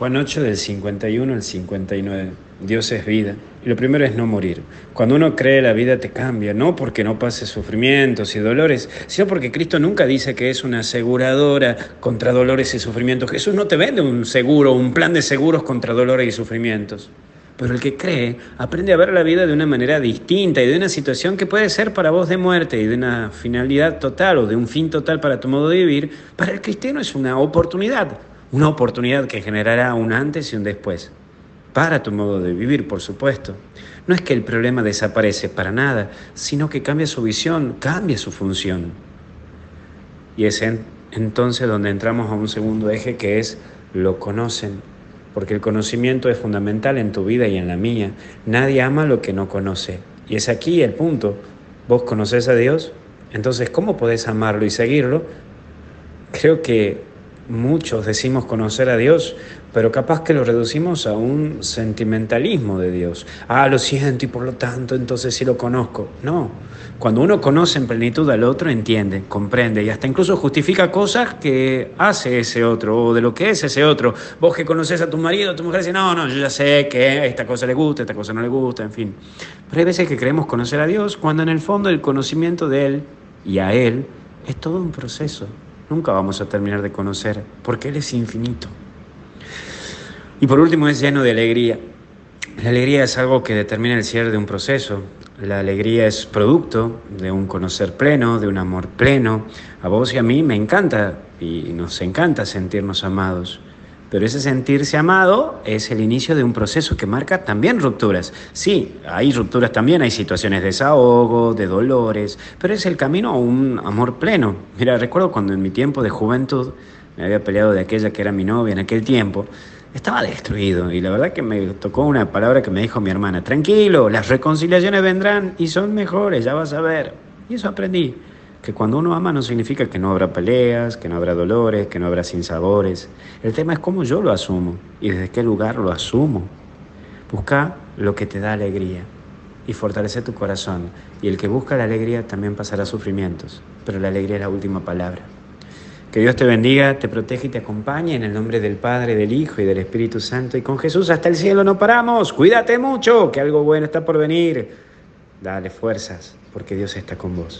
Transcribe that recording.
Juan 8 del 51 al 59. Dios es vida. Y lo primero es no morir. Cuando uno cree la vida te cambia, no porque no pase sufrimientos y dolores, sino porque Cristo nunca dice que es una aseguradora contra dolores y sufrimientos. Jesús no te vende un seguro, un plan de seguros contra dolores y sufrimientos. Pero el que cree aprende a ver la vida de una manera distinta y de una situación que puede ser para vos de muerte y de una finalidad total o de un fin total para tu modo de vivir, para el cristiano es una oportunidad, una oportunidad que generará un antes y un después. Para tu modo de vivir, por supuesto. No es que el problema desaparece para nada, sino que cambia su visión, cambia su función. Y es entonces donde entramos a un segundo eje que es lo conocen, porque el conocimiento es fundamental en tu vida y en la mía. Nadie ama lo que no conoce. Y es aquí el punto. ¿Vos conoces a Dios? Entonces, ¿cómo podés amarlo y seguirlo? Creo que muchos decimos conocer a Dios, pero capaz que lo reducimos a un sentimentalismo de Dios. Ah, lo siento y por lo tanto entonces sí lo conozco. No, cuando uno conoce en plenitud al otro, entiende, comprende y hasta incluso justifica cosas que hace ese otro o de lo que es ese otro. Vos que conoces a tu marido, tu mujer, dices, no, no, yo ya sé que esta cosa le gusta, esta cosa no le gusta, en fin. Pero hay veces que creemos conocer a Dios cuando en el fondo el conocimiento de Él y a Él es todo un proceso nunca vamos a terminar de conocer, porque Él es infinito. Y por último es lleno de alegría. La alegría es algo que determina el cierre de un proceso. La alegría es producto de un conocer pleno, de un amor pleno. A vos y a mí me encanta y nos encanta sentirnos amados. Pero ese sentirse amado es el inicio de un proceso que marca también rupturas. Sí, hay rupturas también, hay situaciones de desahogo, de dolores, pero es el camino a un amor pleno. Mira, recuerdo cuando en mi tiempo de juventud me había peleado de aquella que era mi novia en aquel tiempo, estaba destruido y la verdad que me tocó una palabra que me dijo mi hermana, tranquilo, las reconciliaciones vendrán y son mejores, ya vas a ver. Y eso aprendí que cuando uno ama no significa que no habrá peleas, que no habrá dolores, que no habrá sinsabores. El tema es cómo yo lo asumo y desde qué lugar lo asumo. Busca lo que te da alegría y fortalece tu corazón. Y el que busca la alegría también pasará sufrimientos, pero la alegría es la última palabra. Que Dios te bendiga, te protege y te acompañe en el nombre del Padre, del Hijo y del Espíritu Santo. Y con Jesús hasta el cielo no paramos. Cuídate mucho, que algo bueno está por venir. Dale fuerzas, porque Dios está con vos.